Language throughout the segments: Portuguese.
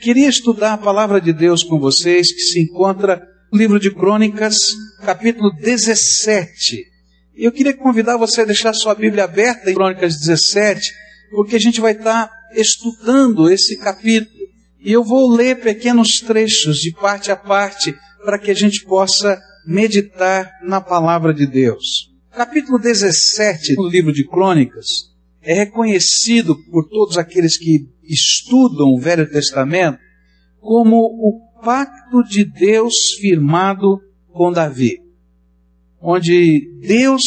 queria estudar a palavra de Deus com vocês, que se encontra no livro de Crônicas, capítulo 17. Eu queria convidar você a deixar sua Bíblia aberta em Crônicas 17, porque a gente vai estar estudando esse capítulo. E eu vou ler pequenos trechos de parte a parte para que a gente possa meditar na palavra de Deus. Capítulo 17 do livro de Crônicas é reconhecido por todos aqueles que estudam o Velho Testamento como o pacto de Deus firmado com Davi, onde Deus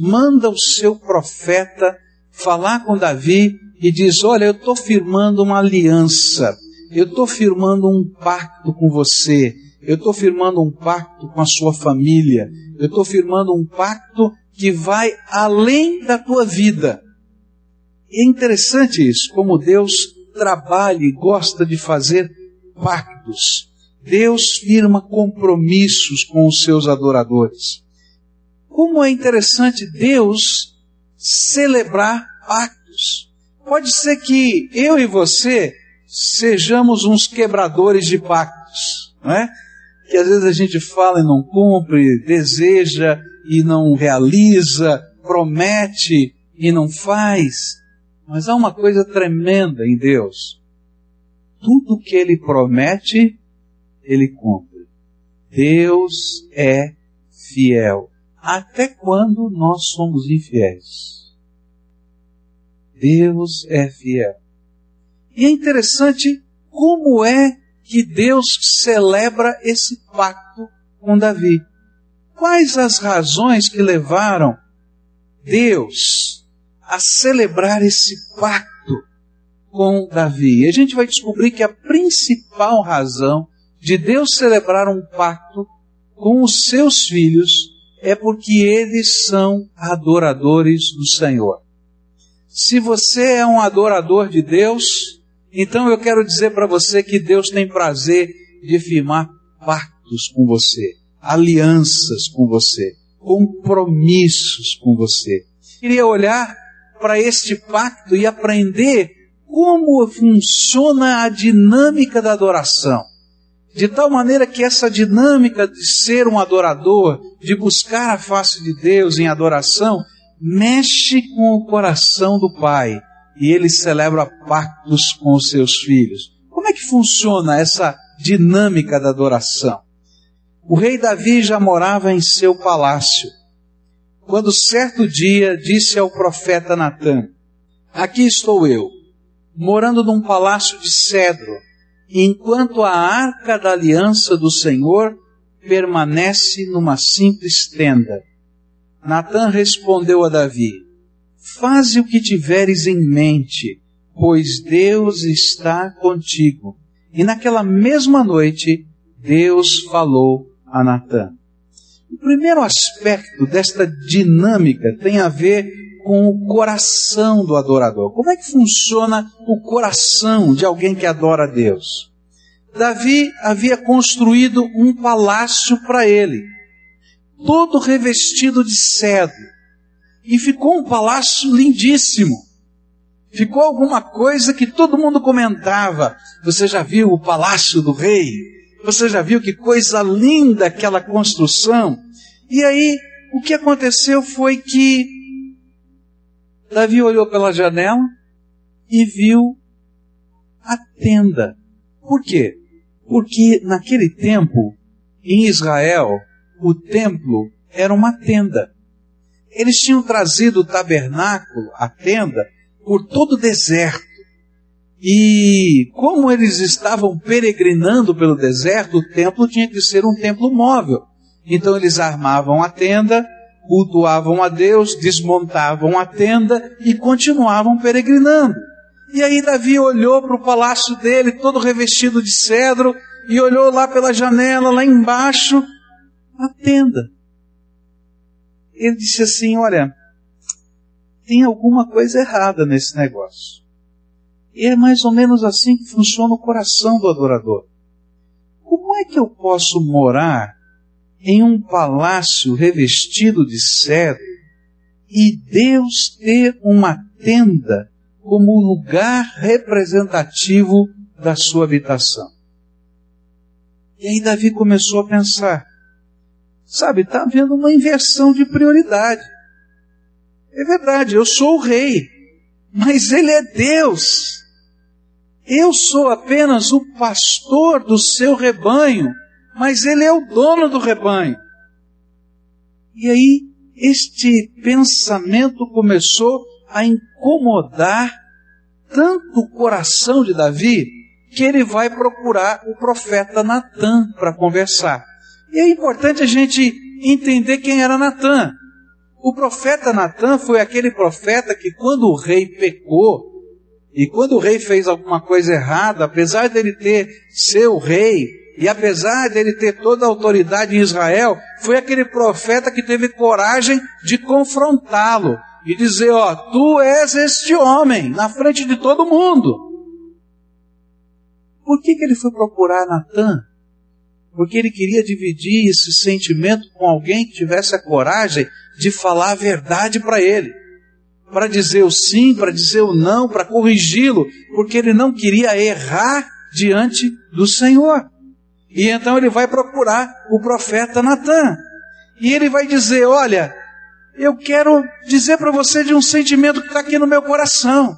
manda o seu profeta falar com Davi e diz: Olha, eu estou firmando uma aliança, eu estou firmando um pacto com você, eu estou firmando um pacto com a sua família, eu estou firmando um pacto que vai além da tua vida. É interessante isso, como Deus trabalha e gosta de fazer pactos. Deus firma compromissos com os seus adoradores. Como é interessante Deus celebrar pactos. Pode ser que eu e você sejamos uns quebradores de pactos, não é? Que às vezes a gente fala e não cumpre, deseja e não realiza, promete e não faz. Mas há uma coisa tremenda em Deus. Tudo que Ele promete, Ele cumpre. Deus é fiel. Até quando nós somos infiéis? Deus é fiel. E é interessante como é que Deus celebra esse pacto com Davi. Quais as razões que levaram Deus a celebrar esse pacto com Davi? E a gente vai descobrir que a principal razão de Deus celebrar um pacto com os seus filhos é porque eles são adoradores do Senhor. Se você é um adorador de Deus, então eu quero dizer para você que Deus tem prazer de firmar pactos com você alianças com você, compromissos com você. Queria olhar para este pacto e aprender como funciona a dinâmica da adoração. De tal maneira que essa dinâmica de ser um adorador, de buscar a face de Deus em adoração, mexe com o coração do Pai e ele celebra pactos com os seus filhos. Como é que funciona essa dinâmica da adoração? O rei Davi já morava em seu palácio, quando certo dia disse ao profeta Natã: Aqui estou eu, morando num palácio de cedro, enquanto a arca da aliança do Senhor permanece numa simples tenda. Natã respondeu a Davi: Faze o que tiveres em mente, pois Deus está contigo. E naquela mesma noite, Deus falou a Natã. O primeiro aspecto desta dinâmica tem a ver com o coração do adorador. Como é que funciona o coração de alguém que adora a Deus? Davi havia construído um palácio para ele, todo revestido de cedro. E ficou um palácio lindíssimo. Ficou alguma coisa que todo mundo comentava. Você já viu o palácio do rei? Você já viu que coisa linda aquela construção? E aí, o que aconteceu foi que Davi olhou pela janela e viu a tenda. Por quê? Porque naquele tempo, em Israel, o templo era uma tenda. Eles tinham trazido o tabernáculo, a tenda, por todo o deserto. E como eles estavam peregrinando pelo deserto, o templo tinha que ser um templo móvel. Então eles armavam a tenda, cultuavam a Deus, desmontavam a tenda e continuavam peregrinando. E aí Davi olhou para o palácio dele, todo revestido de cedro, e olhou lá pela janela, lá embaixo, a tenda. Ele disse assim: Olha, tem alguma coisa errada nesse negócio. E é mais ou menos assim que funciona o coração do adorador. Como é que eu posso morar em um palácio revestido de cedro e Deus ter uma tenda como lugar representativo da sua habitação. E aí Davi começou a pensar, sabe, está havendo uma inversão de prioridade. É verdade, eu sou o rei, mas ele é Deus. Eu sou apenas o pastor do seu rebanho, mas ele é o dono do rebanho. E aí, este pensamento começou a incomodar tanto o coração de Davi que ele vai procurar o profeta Natan para conversar. E é importante a gente entender quem era Natan. O profeta Natan foi aquele profeta que quando o rei pecou, e quando o rei fez alguma coisa errada, apesar dele ter seu rei, e apesar dele ter toda a autoridade em Israel, foi aquele profeta que teve coragem de confrontá-lo e dizer: Ó, tu és este homem na frente de todo mundo. Por que, que ele foi procurar Natan? Porque ele queria dividir esse sentimento com alguém que tivesse a coragem de falar a verdade para ele. Para dizer o sim, para dizer o não, para corrigi-lo, porque ele não queria errar diante do Senhor. E então ele vai procurar o profeta Natan. E ele vai dizer: Olha, eu quero dizer para você de um sentimento que está aqui no meu coração.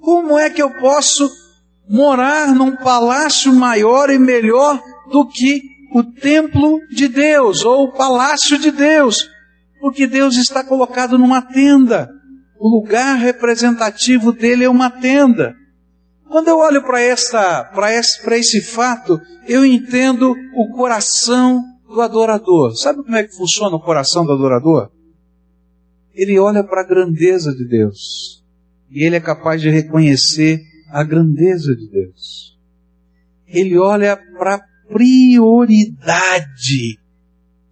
Como é que eu posso morar num palácio maior e melhor do que o templo de Deus ou o palácio de Deus? Porque Deus está colocado numa tenda. O lugar representativo dele é uma tenda. Quando eu olho para essa, para esse, esse fato, eu entendo o coração do adorador. Sabe como é que funciona o coração do adorador? Ele olha para a grandeza de Deus e ele é capaz de reconhecer a grandeza de Deus. Ele olha para a prioridade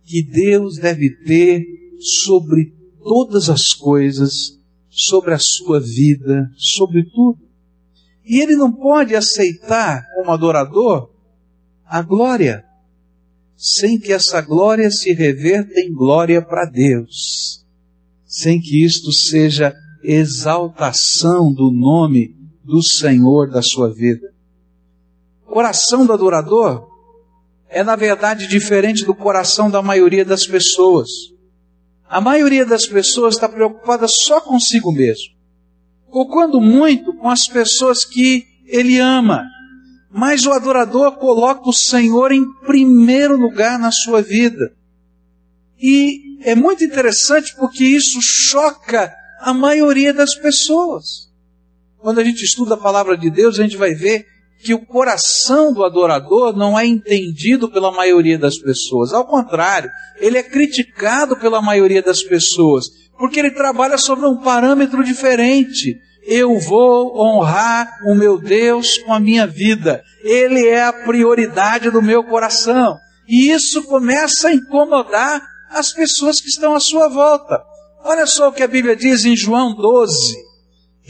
que Deus deve ter sobre todas as coisas, sobre a sua vida, sobre tudo. E ele não pode aceitar, como adorador, a glória, sem que essa glória se reverta em glória para Deus, sem que isto seja exaltação do nome do Senhor da sua vida. O coração do adorador é, na verdade, diferente do coração da maioria das pessoas. A maioria das pessoas está preocupada só consigo mesmo ou quando muito, com as pessoas que ele ama. Mas o adorador coloca o Senhor em primeiro lugar na sua vida. E é muito interessante porque isso choca a maioria das pessoas. Quando a gente estuda a palavra de Deus, a gente vai ver que o coração do adorador não é entendido pela maioria das pessoas. Ao contrário, ele é criticado pela maioria das pessoas porque ele trabalha sobre um parâmetro diferente. Eu vou honrar o meu Deus com a minha vida. Ele é a prioridade do meu coração. E isso começa a incomodar as pessoas que estão à sua volta. Olha só o que a Bíblia diz em João 12.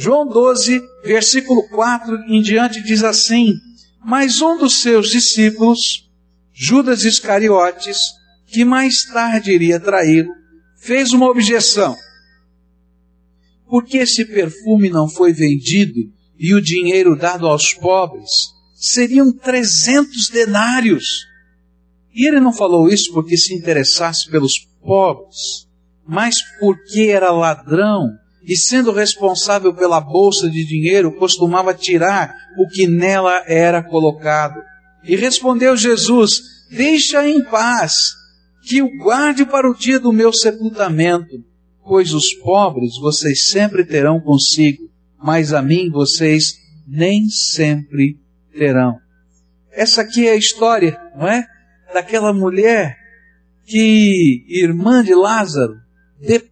João 12, versículo 4 em diante diz assim: Mas um dos seus discípulos, Judas Iscariotes, que mais tarde iria traí-lo, fez uma objeção. Por que esse perfume não foi vendido e o dinheiro dado aos pobres? Seriam 300 denários. E ele não falou isso porque se interessasse pelos pobres, mas porque era ladrão e, sendo responsável pela bolsa de dinheiro, costumava tirar o que nela era colocado. E respondeu Jesus: Deixa em paz que o guarde para o dia do meu sepultamento, pois os pobres vocês sempre terão consigo, mas a mim vocês nem sempre terão. Essa aqui é a história, não é? Daquela mulher que, irmã de Lázaro, depois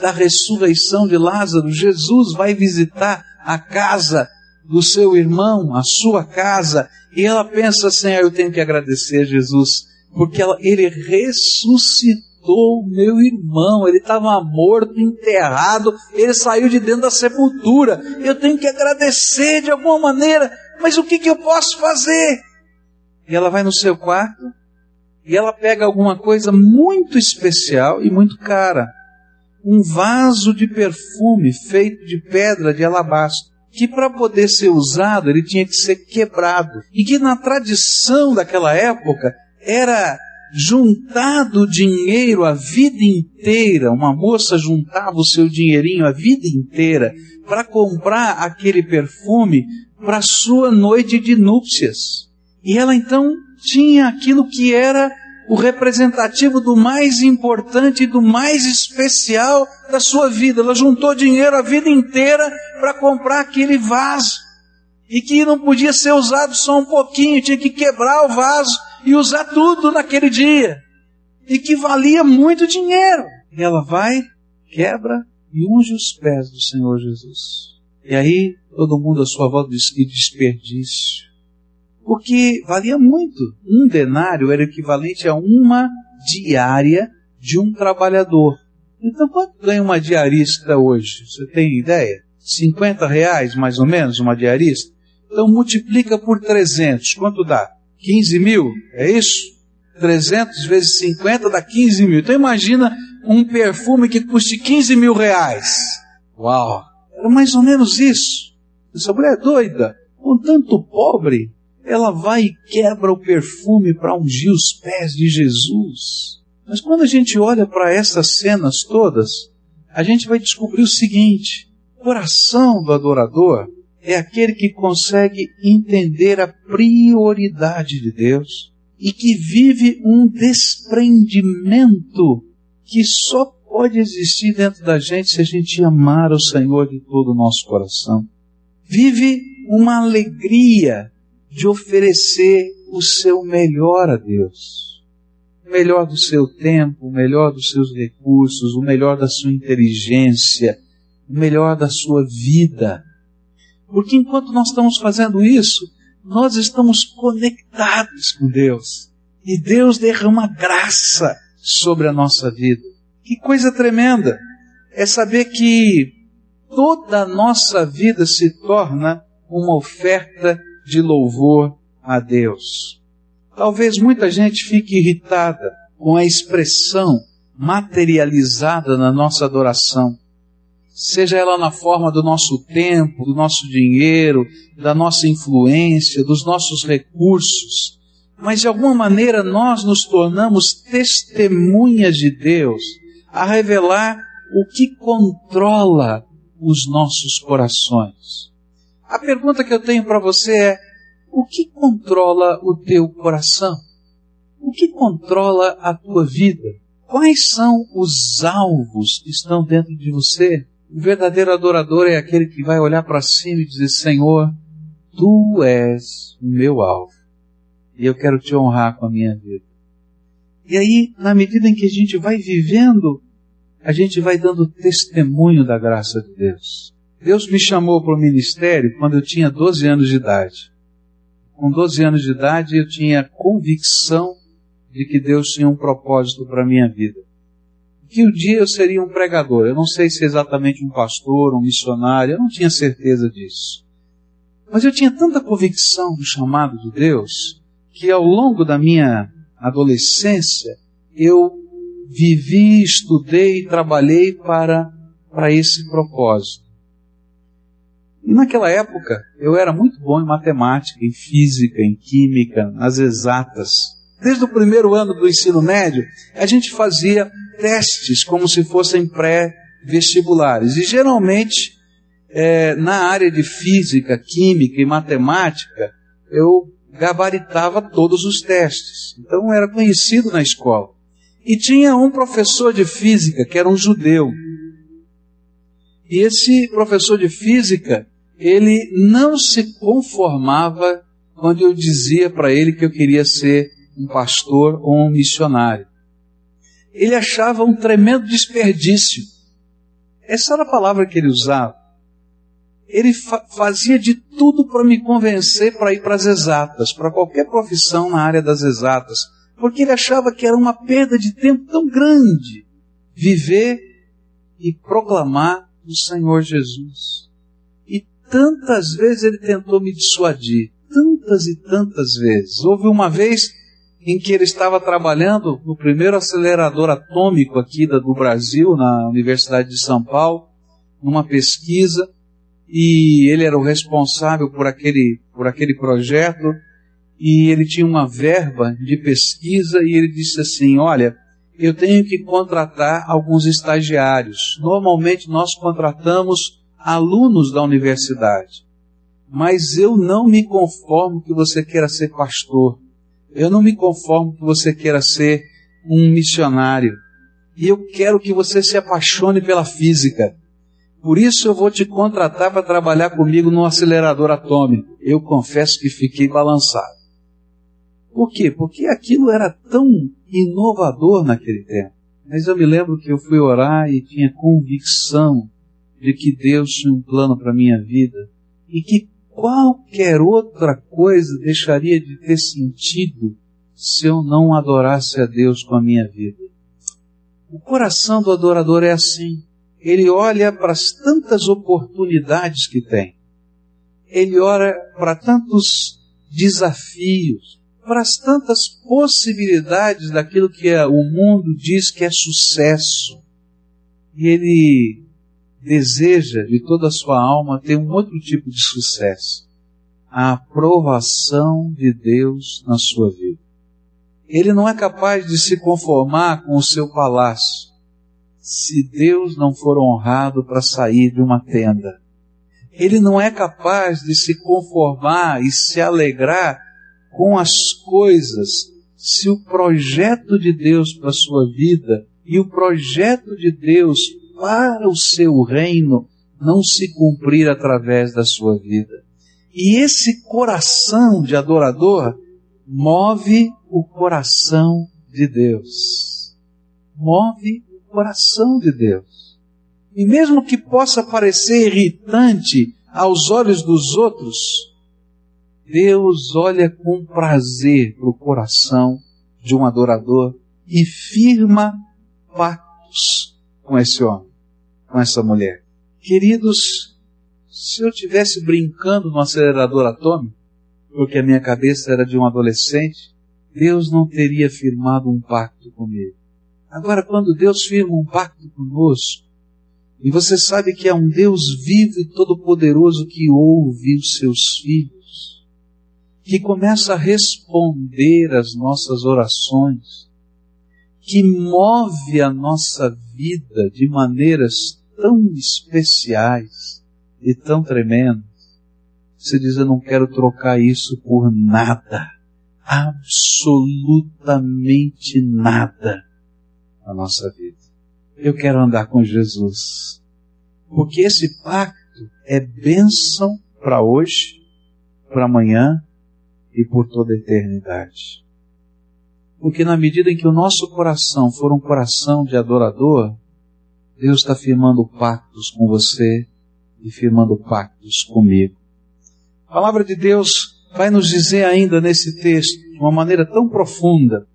da ressurreição de Lázaro, Jesus vai visitar a casa do seu irmão, a sua casa, e ela pensa assim: ah, eu tenho que agradecer Jesus porque ela, ele ressuscitou meu irmão, ele estava morto, enterrado, ele saiu de dentro da sepultura. Eu tenho que agradecer de alguma maneira, mas o que, que eu posso fazer? E ela vai no seu quarto e ela pega alguma coisa muito especial e muito cara. Um vaso de perfume feito de pedra de alabastro. que para poder ser usado ele tinha que ser quebrado. E que na tradição daquela época era juntado dinheiro a vida inteira. Uma moça juntava o seu dinheirinho a vida inteira para comprar aquele perfume para sua noite de núpcias. E ela então tinha aquilo que era o representativo do mais importante e do mais especial da sua vida. Ela juntou dinheiro a vida inteira para comprar aquele vaso. E que não podia ser usado só um pouquinho, tinha que quebrar o vaso e usar tudo naquele dia. E que valia muito dinheiro. E ela vai, quebra e unge os pés do Senhor Jesus. E aí todo mundo à sua volta diz que desperdício porque valia muito. Um denário era equivalente a uma diária de um trabalhador. Então, quanto ganha uma diarista hoje? Você tem ideia? 50 reais, mais ou menos, uma diarista? Então, multiplica por 300. Quanto dá? 15 mil? É isso? 300 vezes 50 dá 15 mil. Então, imagina um perfume que custe 15 mil reais. Uau! Era mais ou menos isso. Essa mulher é doida. Com tanto pobre, ela vai e quebra o perfume para ungir os pés de Jesus. Mas quando a gente olha para essas cenas todas, a gente vai descobrir o seguinte: o coração do adorador é aquele que consegue entender a prioridade de Deus e que vive um desprendimento que só pode existir dentro da gente se a gente amar o Senhor de todo o nosso coração. Vive uma alegria de oferecer o seu melhor a Deus. O melhor do seu tempo, o melhor dos seus recursos, o melhor da sua inteligência, o melhor da sua vida. Porque enquanto nós estamos fazendo isso, nós estamos conectados com Deus. E Deus derrama graça sobre a nossa vida. Que coisa tremenda! É saber que toda a nossa vida se torna uma oferta de louvor a Deus. Talvez muita gente fique irritada com a expressão materializada na nossa adoração, seja ela na forma do nosso tempo, do nosso dinheiro, da nossa influência, dos nossos recursos, mas de alguma maneira nós nos tornamos testemunhas de Deus a revelar o que controla os nossos corações. A pergunta que eu tenho para você é: o que controla o teu coração? O que controla a tua vida? Quais são os alvos que estão dentro de você? O verdadeiro adorador é aquele que vai olhar para cima e dizer: Senhor, tu és o meu alvo. E eu quero te honrar com a minha vida. E aí, na medida em que a gente vai vivendo, a gente vai dando testemunho da graça de Deus. Deus me chamou para o ministério quando eu tinha 12 anos de idade. Com 12 anos de idade eu tinha convicção de que Deus tinha um propósito para a minha vida. Que um dia eu seria um pregador. Eu não sei se é exatamente um pastor, um missionário, eu não tinha certeza disso. Mas eu tinha tanta convicção do chamado de Deus que ao longo da minha adolescência eu vivi, estudei, trabalhei para, para esse propósito. E naquela época eu era muito bom em matemática, em física, em química, nas exatas. Desde o primeiro ano do ensino médio, a gente fazia testes como se fossem pré-vestibulares. E geralmente, é, na área de física, química e matemática, eu gabaritava todos os testes. Então era conhecido na escola. E tinha um professor de física que era um judeu. E esse professor de física, ele não se conformava quando eu dizia para ele que eu queria ser um pastor ou um missionário. Ele achava um tremendo desperdício. Essa era a palavra que ele usava. Ele fa fazia de tudo para me convencer para ir para as exatas, para qualquer profissão na área das exatas, porque ele achava que era uma perda de tempo tão grande viver e proclamar o Senhor Jesus tantas vezes ele tentou me dissuadir, tantas e tantas vezes. Houve uma vez em que ele estava trabalhando no primeiro acelerador atômico aqui do Brasil, na Universidade de São Paulo, numa pesquisa, e ele era o responsável por aquele, por aquele projeto e ele tinha uma verba de pesquisa e ele disse assim: Olha, eu tenho que contratar alguns estagiários. Normalmente nós contratamos alunos da universidade, mas eu não me conformo que você queira ser pastor. Eu não me conformo que você queira ser um missionário. E eu quero que você se apaixone pela física. Por isso eu vou te contratar para trabalhar comigo no acelerador atômico. Eu confesso que fiquei balançado. Por quê? Porque aquilo era tão inovador naquele tempo. Mas eu me lembro que eu fui orar e tinha convicção de que Deus tinha um plano para a minha vida e que qualquer outra coisa deixaria de ter sentido se eu não adorasse a Deus com a minha vida. O coração do adorador é assim. Ele olha para as tantas oportunidades que tem. Ele olha para tantos desafios, para as tantas possibilidades daquilo que é, o mundo diz que é sucesso. E ele deseja de toda a sua alma ter um outro tipo de sucesso. A aprovação de Deus na sua vida. Ele não é capaz de se conformar com o seu palácio se Deus não for honrado para sair de uma tenda. Ele não é capaz de se conformar e se alegrar com as coisas se o projeto de Deus para a sua vida e o projeto de Deus para o seu reino não se cumprir através da sua vida. E esse coração de adorador move o coração de Deus. Move o coração de Deus. E mesmo que possa parecer irritante aos olhos dos outros, Deus olha com prazer para o coração de um adorador e firma pactos com esse homem, com essa mulher. Queridos, se eu tivesse brincando no acelerador atômico, porque a minha cabeça era de um adolescente, Deus não teria firmado um pacto comigo. Agora, quando Deus firma um pacto conosco, e você sabe que é um Deus vivo e todo-poderoso que ouve os seus filhos, que começa a responder às nossas orações, que move a nossa vida de maneiras tão especiais e tão tremendas. Você diz, eu não quero trocar isso por nada, absolutamente nada na nossa vida. Eu quero andar com Jesus, porque esse pacto é bênção para hoje, para amanhã e por toda a eternidade. Porque na medida em que o nosso coração for um coração de adorador, Deus está firmando pactos com você e firmando pactos comigo. A palavra de Deus vai nos dizer ainda nesse texto, de uma maneira tão profunda,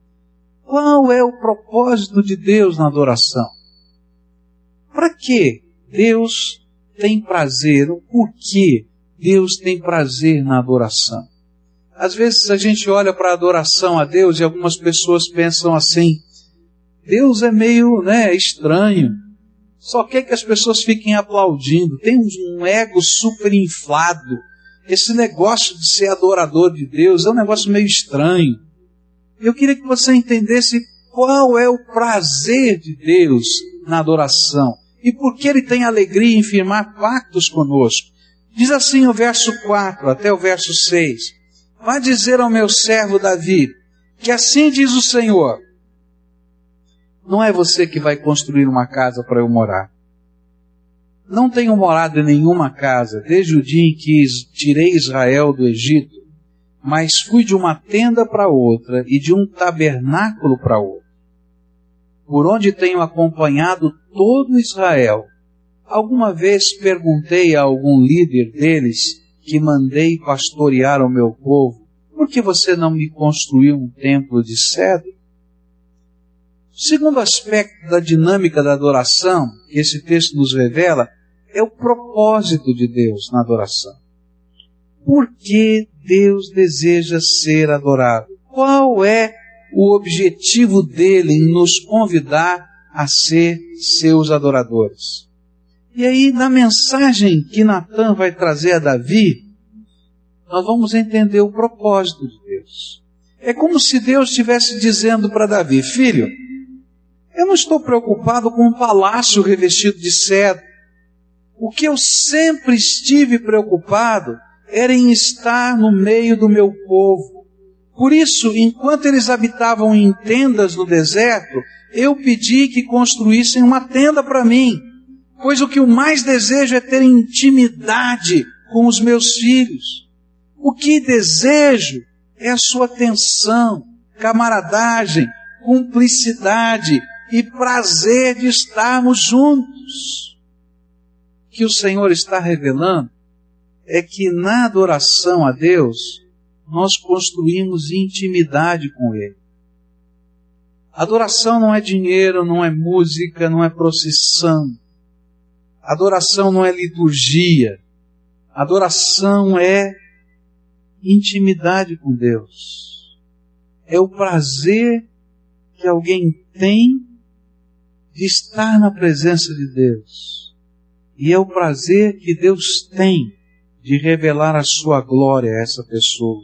qual é o propósito de Deus na adoração. Para que Deus tem prazer, o porquê Deus tem prazer na adoração. Às vezes a gente olha para a adoração a Deus e algumas pessoas pensam assim: Deus é meio né, estranho, só quer que as pessoas fiquem aplaudindo, tem um ego super inflado. Esse negócio de ser adorador de Deus é um negócio meio estranho. Eu queria que você entendesse qual é o prazer de Deus na adoração e por que ele tem alegria em firmar pactos conosco. Diz assim o verso 4 até o verso 6. Vá dizer ao meu servo Davi, que assim diz o Senhor: Não é você que vai construir uma casa para eu morar. Não tenho morado em nenhuma casa desde o dia em que tirei Israel do Egito, mas fui de uma tenda para outra e de um tabernáculo para outro. Por onde tenho acompanhado todo Israel. Alguma vez perguntei a algum líder deles que mandei pastorear o meu povo, por que você não me construiu um templo de cedro? Segundo aspecto da dinâmica da adoração, que esse texto nos revela, é o propósito de Deus na adoração. Por que Deus deseja ser adorado? Qual é o objetivo dele em nos convidar a ser seus adoradores? E aí, na mensagem que Natan vai trazer a Davi, nós vamos entender o propósito de Deus. É como se Deus estivesse dizendo para Davi: Filho, eu não estou preocupado com um palácio revestido de cedro. O que eu sempre estive preocupado era em estar no meio do meu povo. Por isso, enquanto eles habitavam em tendas no deserto, eu pedi que construíssem uma tenda para mim, pois o que eu mais desejo é ter intimidade com os meus filhos. O que desejo é a sua atenção, camaradagem, cumplicidade e prazer de estarmos juntos. O que o Senhor está revelando é que na adoração a Deus, nós construímos intimidade com Ele. Adoração não é dinheiro, não é música, não é procissão. Adoração não é liturgia. Adoração é intimidade com Deus. É o prazer que alguém tem de estar na presença de Deus. E é o prazer que Deus tem de revelar a sua glória a essa pessoa,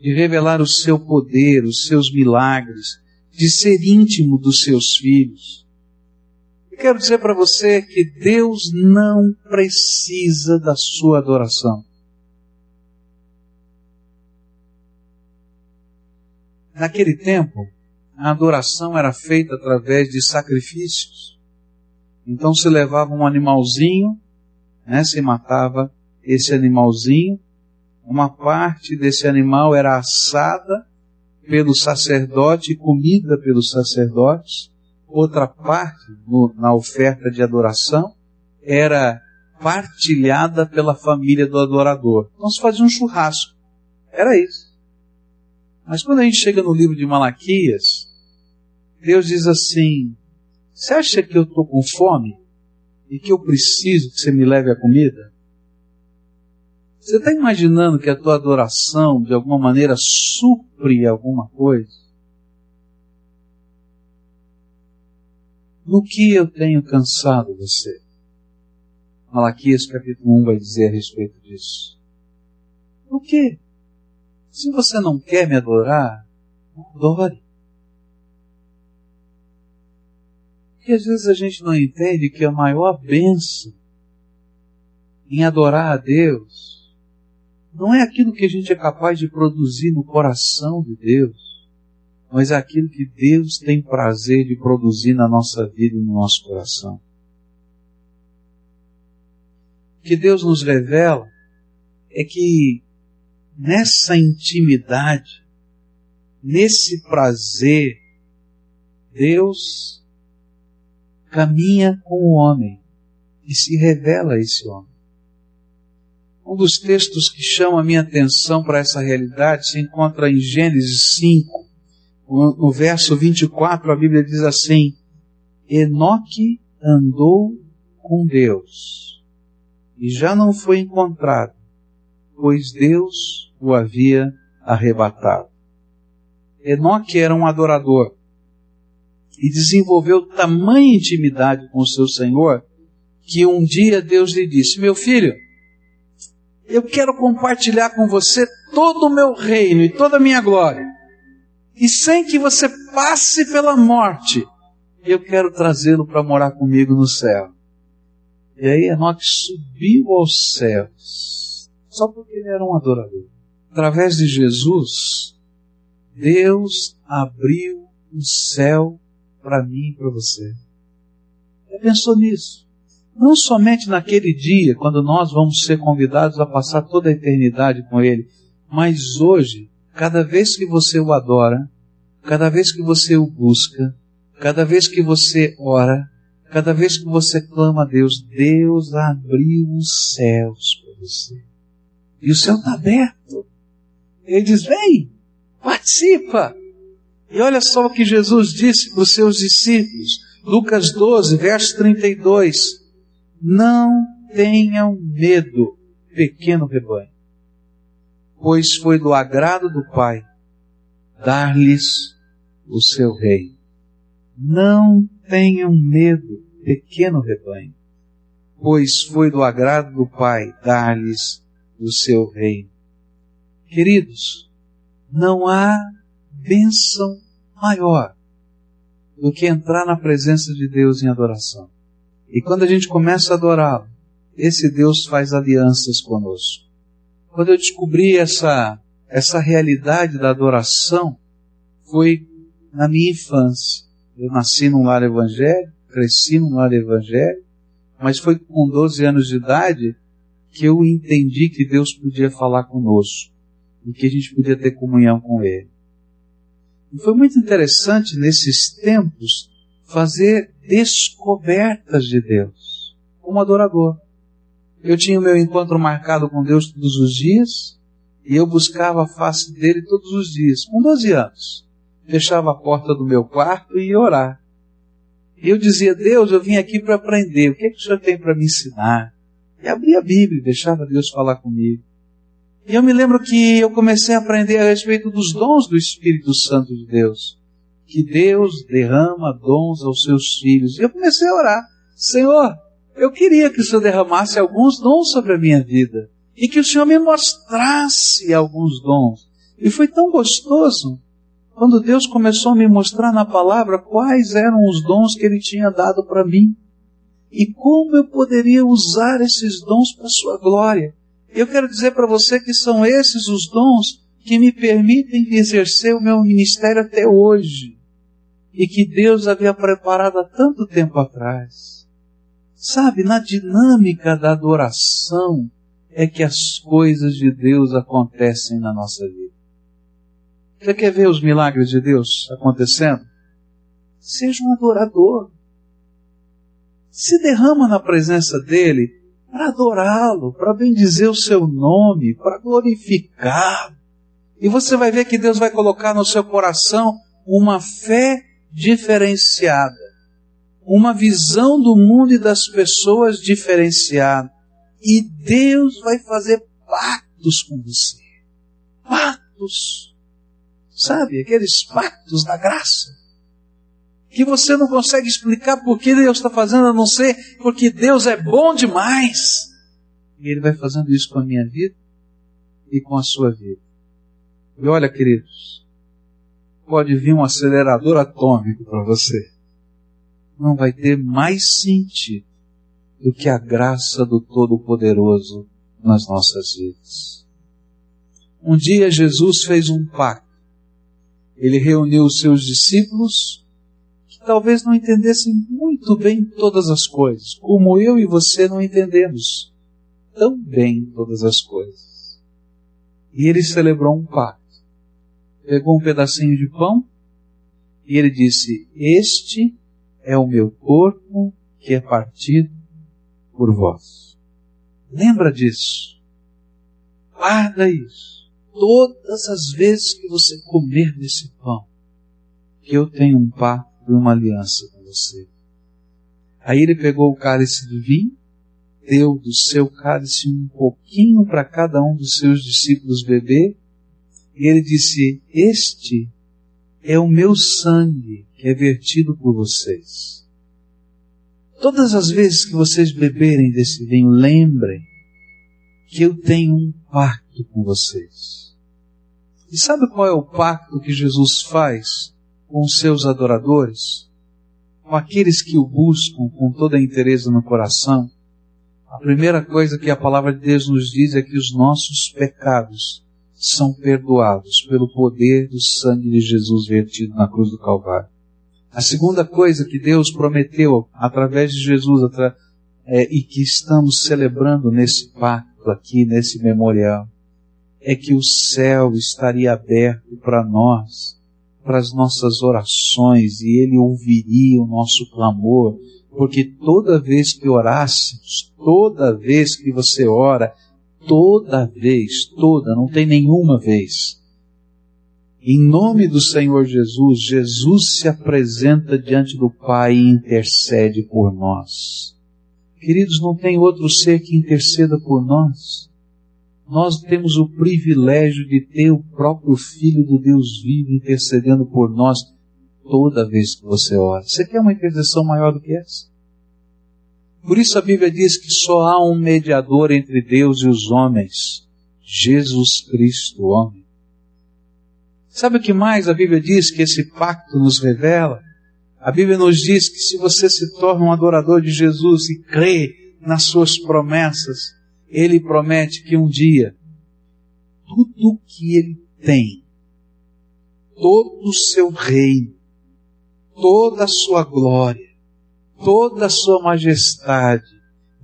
de revelar o seu poder, os seus milagres, de ser íntimo dos seus filhos. Eu quero dizer para você que Deus não precisa da sua adoração. Naquele tempo, a adoração era feita através de sacrifícios. Então se levava um animalzinho, né, se matava esse animalzinho, uma parte desse animal era assada pelo sacerdote e comida pelos sacerdotes, outra parte, no, na oferta de adoração, era partilhada pela família do adorador. Então se fazia um churrasco. Era isso. Mas quando a gente chega no livro de Malaquias, Deus diz assim: Você acha que eu estou com fome? E que eu preciso que você me leve a comida? Você está imaginando que a tua adoração, de alguma maneira, supre alguma coisa? No que eu tenho cansado você? Malaquias capítulo 1 vai dizer a respeito disso. No que? Se você não quer me adorar, adore. Porque às vezes a gente não entende que a maior bênção em adorar a Deus não é aquilo que a gente é capaz de produzir no coração de Deus, mas é aquilo que Deus tem prazer de produzir na nossa vida e no nosso coração. O que Deus nos revela é que nessa intimidade, nesse prazer, Deus caminha com o homem e se revela a esse homem. Um dos textos que chama a minha atenção para essa realidade se encontra em Gênesis 5. No verso 24, a Bíblia diz assim: Enoque andou com Deus e já não foi encontrado, pois Deus o havia arrebatado. Enoque era um adorador e desenvolveu tamanha intimidade com o seu Senhor que um dia Deus lhe disse: Meu filho, eu quero compartilhar com você todo o meu reino e toda a minha glória. E sem que você passe pela morte, eu quero trazê-lo para morar comigo no céu. E aí Enoque subiu aos céus, só porque ele era um adorador. Através de Jesus, Deus abriu o céu para mim e para você. Pensou nisso? Não somente naquele dia, quando nós vamos ser convidados a passar toda a eternidade com Ele, mas hoje, cada vez que você o adora, cada vez que você o busca, cada vez que você ora, cada vez que você clama a Deus, Deus abriu os céus para você. E o céu está aberto. Ele diz: vem, participa. E olha só o que Jesus disse para os seus discípulos. Lucas 12, verso 32. Não tenham medo, pequeno rebanho, pois foi do agrado do Pai dar-lhes o seu reino. Não tenham medo, pequeno rebanho, pois foi do agrado do Pai dar-lhes o seu reino. Queridos, não há bênção maior do que entrar na presença de Deus em adoração. E quando a gente começa a adorá-lo, esse Deus faz alianças conosco. Quando eu descobri essa, essa realidade da adoração, foi na minha infância. Eu nasci num lar evangélico, cresci num lar evangélico, mas foi com 12 anos de idade que eu entendi que Deus podia falar conosco e que a gente podia ter comunhão com Ele. E foi muito interessante nesses tempos fazer descobertas de Deus como adorador. Eu tinha o meu encontro marcado com Deus todos os dias e eu buscava a face dele todos os dias, com 12 anos. Fechava a porta do meu quarto e ia orar. E eu dizia, Deus, eu vim aqui para aprender, o que, é que o Senhor tem para me ensinar? E abria a Bíblia deixava Deus falar comigo. E eu me lembro que eu comecei a aprender a respeito dos dons do Espírito Santo de Deus. Que Deus derrama dons aos seus filhos. E eu comecei a orar. Senhor, eu queria que o Senhor derramasse alguns dons sobre a minha vida. E que o Senhor me mostrasse alguns dons. E foi tão gostoso quando Deus começou a me mostrar na palavra quais eram os dons que Ele tinha dado para mim. E como eu poderia usar esses dons para a sua glória. Eu quero dizer para você que são esses os dons que me permitem exercer o meu ministério até hoje e que Deus havia preparado há tanto tempo atrás. Sabe, na dinâmica da adoração é que as coisas de Deus acontecem na nossa vida. Você quer ver os milagres de Deus acontecendo? Seja um adorador. Se derrama na presença dele para adorá-lo, para bendizer o seu nome, para glorificar. E você vai ver que Deus vai colocar no seu coração uma fé diferenciada, uma visão do mundo e das pessoas diferenciada. E Deus vai fazer pactos com você. Pactos. Sabe, aqueles pactos da graça que você não consegue explicar por que Deus está fazendo, a não ser porque Deus é bom demais. E Ele vai fazendo isso com a minha vida e com a sua vida. E olha, queridos, pode vir um acelerador atômico para você. Não vai ter mais sentido do que a graça do Todo-Poderoso nas nossas vidas. Um dia Jesus fez um pacto. Ele reuniu os seus discípulos talvez não entendessem muito bem todas as coisas, como eu e você não entendemos tão bem todas as coisas. E ele celebrou um pacto. Pegou um pedacinho de pão e ele disse: Este é o meu corpo que é partido por vós. Lembra disso. Guarda isso. Todas as vezes que você comer desse pão, que eu tenho um pacto cumprir uma aliança com você. Aí ele pegou o cálice de vinho, deu do seu cálice um pouquinho para cada um dos seus discípulos beber, e ele disse: Este é o meu sangue que é vertido por vocês. Todas as vezes que vocês beberem desse vinho, lembrem que eu tenho um pacto com vocês. E sabe qual é o pacto que Jesus faz com seus adoradores, com aqueles que o buscam com toda a interesse no coração, a primeira coisa que a palavra de Deus nos diz é que os nossos pecados são perdoados pelo poder do sangue de Jesus vertido na cruz do Calvário. A segunda coisa que Deus prometeu através de Jesus é, e que estamos celebrando nesse pacto aqui, nesse memorial, é que o céu estaria aberto para nós para as nossas orações e Ele ouviria o nosso clamor, porque toda vez que orássemos, toda vez que você ora, toda vez, toda, não tem nenhuma vez, em nome do Senhor Jesus, Jesus se apresenta diante do Pai e intercede por nós. Queridos, não tem outro ser que interceda por nós nós temos o privilégio de ter o próprio Filho do Deus vivo intercedendo por nós toda vez que você ora. Você quer uma intercessão maior do que essa? Por isso a Bíblia diz que só há um mediador entre Deus e os homens, Jesus Cristo, homem. Sabe o que mais a Bíblia diz que esse pacto nos revela? A Bíblia nos diz que se você se torna um adorador de Jesus e crê nas suas promessas, ele promete que um dia tudo que ele tem, todo o seu reino, toda a sua glória, toda a sua majestade,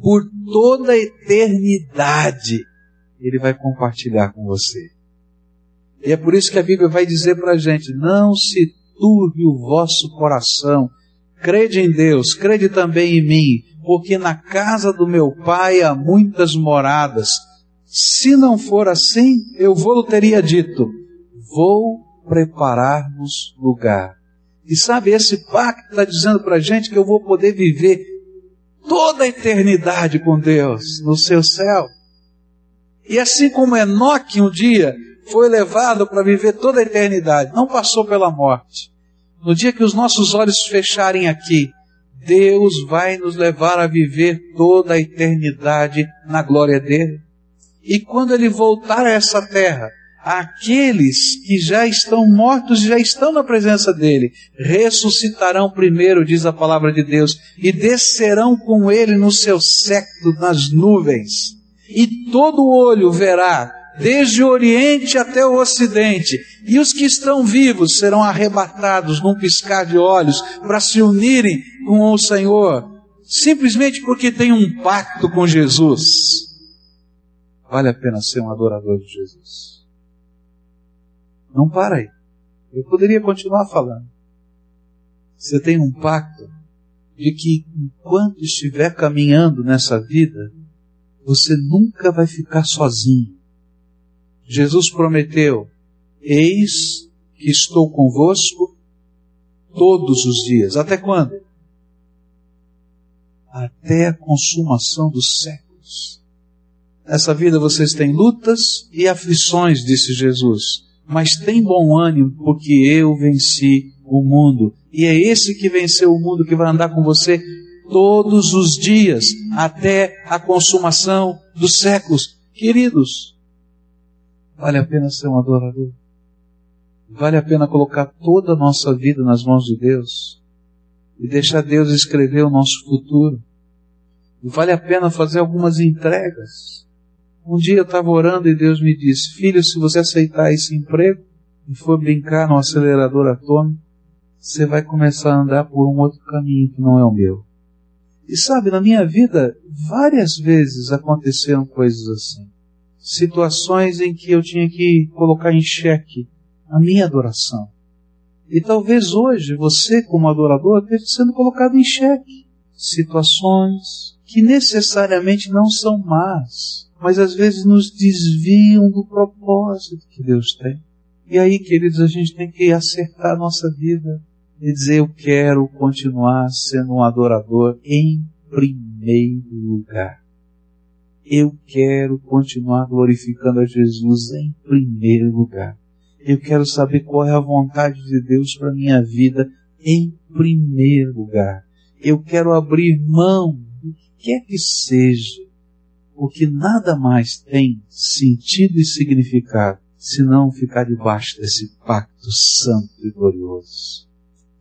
por toda a eternidade, ele vai compartilhar com você. E é por isso que a Bíblia vai dizer para a gente: não se turbe o vosso coração, crede em Deus, crede também em mim, porque na casa do meu pai há muitas moradas. Se não for assim, eu vou teria dito: vou preparar-nos lugar. E sabe, esse pacto está dizendo para a gente que eu vou poder viver toda a eternidade com Deus no seu céu. E assim como Enoque um dia foi levado para viver toda a eternidade, não passou pela morte. No dia que os nossos olhos fecharem aqui, Deus vai nos levar a viver toda a eternidade na glória dele. E quando ele voltar a essa terra, aqueles que já estão mortos, já estão na presença dele, ressuscitarão primeiro, diz a palavra de Deus, e descerão com ele no seu século nas nuvens. E todo olho verá, desde o Oriente até o Ocidente, e os que estão vivos serão arrebatados num piscar de olhos para se unirem com o Senhor, simplesmente porque tem um pacto com Jesus. Vale a pena ser um adorador de Jesus. Não para aí. Eu poderia continuar falando. Você tem um pacto de que enquanto estiver caminhando nessa vida, você nunca vai ficar sozinho. Jesus prometeu: Eis que estou convosco todos os dias. Até quando? Até a consumação dos séculos. Nessa vida vocês têm lutas e aflições, disse Jesus mas tem bom ânimo, porque eu venci o mundo. E é esse que venceu o mundo que vai andar com você todos os dias, até a consumação dos séculos. Queridos, vale a pena ser um adorador. Vale a pena colocar toda a nossa vida nas mãos de Deus e deixar Deus escrever o nosso futuro. Vale a pena fazer algumas entregas um dia eu estava orando e Deus me disse: Filho, se você aceitar esse emprego e for brincar no acelerador atômico, você vai começar a andar por um outro caminho que não é o meu. E sabe, na minha vida, várias vezes aconteceram coisas assim. Situações em que eu tinha que colocar em xeque a minha adoração. E talvez hoje você, como adorador, esteja sendo colocado em xeque. Situações que necessariamente não são más, mas às vezes nos desviam do propósito que Deus tem. E aí, queridos, a gente tem que acertar a nossa vida e dizer: Eu quero continuar sendo um adorador em primeiro lugar. Eu quero continuar glorificando a Jesus em primeiro lugar. Eu quero saber qual é a vontade de Deus para minha vida em primeiro lugar. Eu quero abrir mão do que quer que seja porque nada mais tem sentido e significado senão ficar debaixo desse pacto santo e glorioso.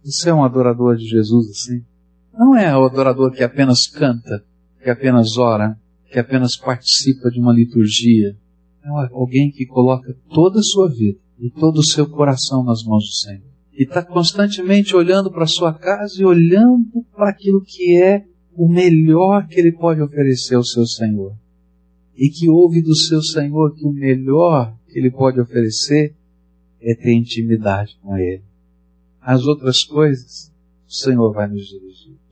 Você é um adorador de Jesus assim? Não é o adorador que apenas canta, que apenas ora, que apenas participa de uma liturgia. É alguém que coloca toda a sua vida e todo o seu coração nas mãos do Senhor. E está constantemente olhando para a sua casa e olhando para aquilo que é o melhor que ele pode oferecer ao seu Senhor e que ouve do seu Senhor que o melhor que ele pode oferecer é ter intimidade com Ele. As outras coisas, o Senhor vai nos dirigir.